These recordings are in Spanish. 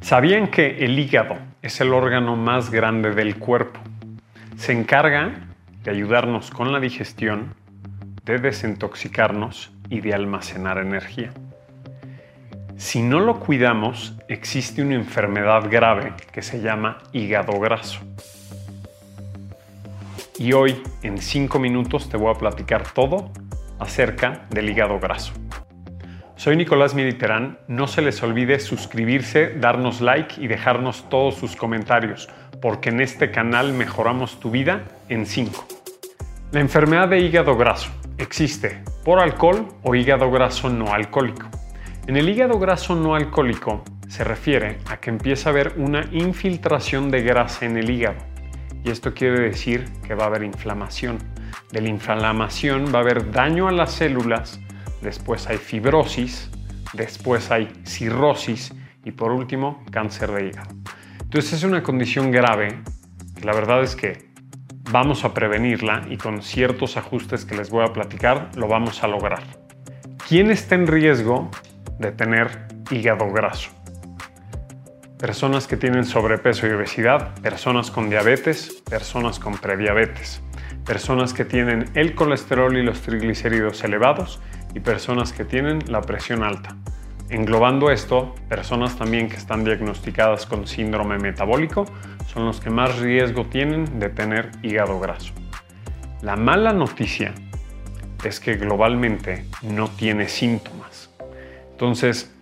¿Sabían que el hígado es el órgano más grande del cuerpo? Se encarga de ayudarnos con la digestión, de desintoxicarnos y de almacenar energía. Si no lo cuidamos, existe una enfermedad grave que se llama hígado graso. Y hoy, en 5 minutos, te voy a platicar todo acerca del hígado graso. Soy Nicolás Mediterán. No se les olvide suscribirse, darnos like y dejarnos todos sus comentarios, porque en este canal mejoramos tu vida en 5. La enfermedad de hígado graso existe por alcohol o hígado graso no alcohólico. En el hígado graso no alcohólico se refiere a que empieza a haber una infiltración de grasa en el hígado. Y esto quiere decir que va a haber inflamación. De la inflamación va a haber daño a las células después hay fibrosis, después hay cirrosis y por último cáncer de hígado. Entonces es una condición grave la verdad es que vamos a prevenirla y con ciertos ajustes que les voy a platicar lo vamos a lograr. ¿Quién está en riesgo de tener hígado graso? Personas que tienen sobrepeso y obesidad, personas con diabetes, personas con prediabetes, personas que tienen el colesterol y los triglicéridos elevados y personas que tienen la presión alta. Englobando esto, personas también que están diagnosticadas con síndrome metabólico son los que más riesgo tienen de tener hígado graso. La mala noticia es que globalmente no tiene síntomas. Entonces,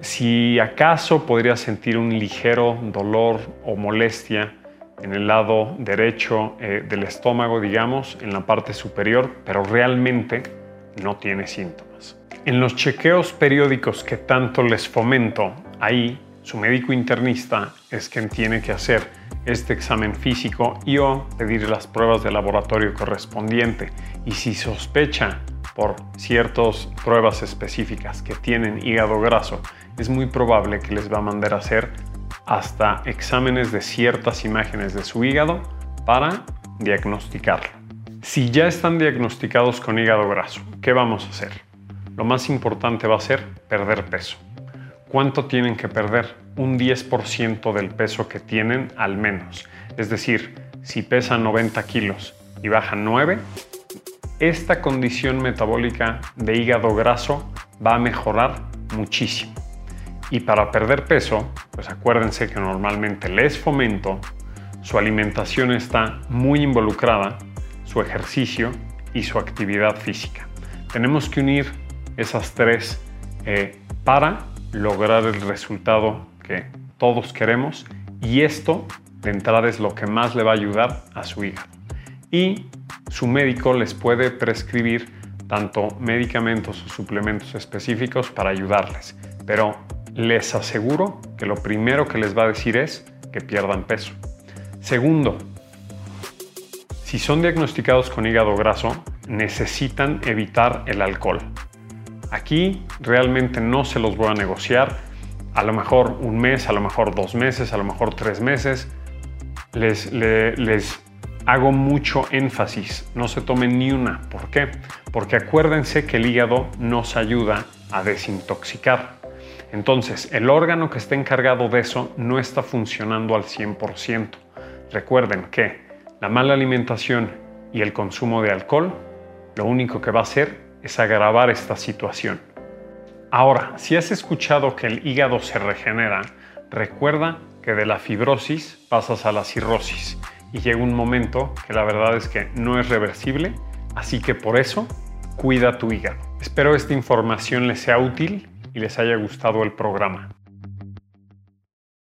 si acaso podría sentir un ligero dolor o molestia en el lado derecho eh, del estómago, digamos, en la parte superior, pero realmente no tiene síntomas. En los chequeos periódicos que tanto les fomento, ahí su médico internista es quien tiene que hacer este examen físico y o pedir las pruebas de laboratorio correspondiente. Y si sospecha por ciertas pruebas específicas que tienen hígado graso, es muy probable que les va a mandar a hacer hasta exámenes de ciertas imágenes de su hígado para diagnosticarlo. Si ya están diagnosticados con hígado graso, ¿qué vamos a hacer? Lo más importante va a ser perder peso. ¿Cuánto tienen que perder? Un 10% del peso que tienen al menos. Es decir, si pesan 90 kilos y bajan 9, esta condición metabólica de hígado graso va a mejorar muchísimo. Y para perder peso, pues acuérdense que normalmente les fomento, su alimentación está muy involucrada su ejercicio y su actividad física. Tenemos que unir esas tres eh, para lograr el resultado que todos queremos y esto de entrada es lo que más le va a ayudar a su hígado. Y su médico les puede prescribir tanto medicamentos o suplementos específicos para ayudarles, pero les aseguro que lo primero que les va a decir es que pierdan peso. Segundo, si son diagnosticados con hígado graso, necesitan evitar el alcohol. Aquí realmente no se los voy a negociar. A lo mejor un mes, a lo mejor dos meses, a lo mejor tres meses. Les, hago mucho énfasis. No se tomen ni una. ¿Por qué? Porque acuérdense que el hígado nos ayuda a desintoxicar. Entonces, el órgano que está encargado de eso no está funcionando al 100%. Recuerden que la mala alimentación y el consumo de alcohol lo único que va a hacer es agravar esta situación. Ahora, si has escuchado que el hígado se regenera, recuerda que de la fibrosis pasas a la cirrosis y llega un momento que la verdad es que no es reversible, así que por eso cuida tu hígado. Espero esta información les sea útil y les haya gustado el programa.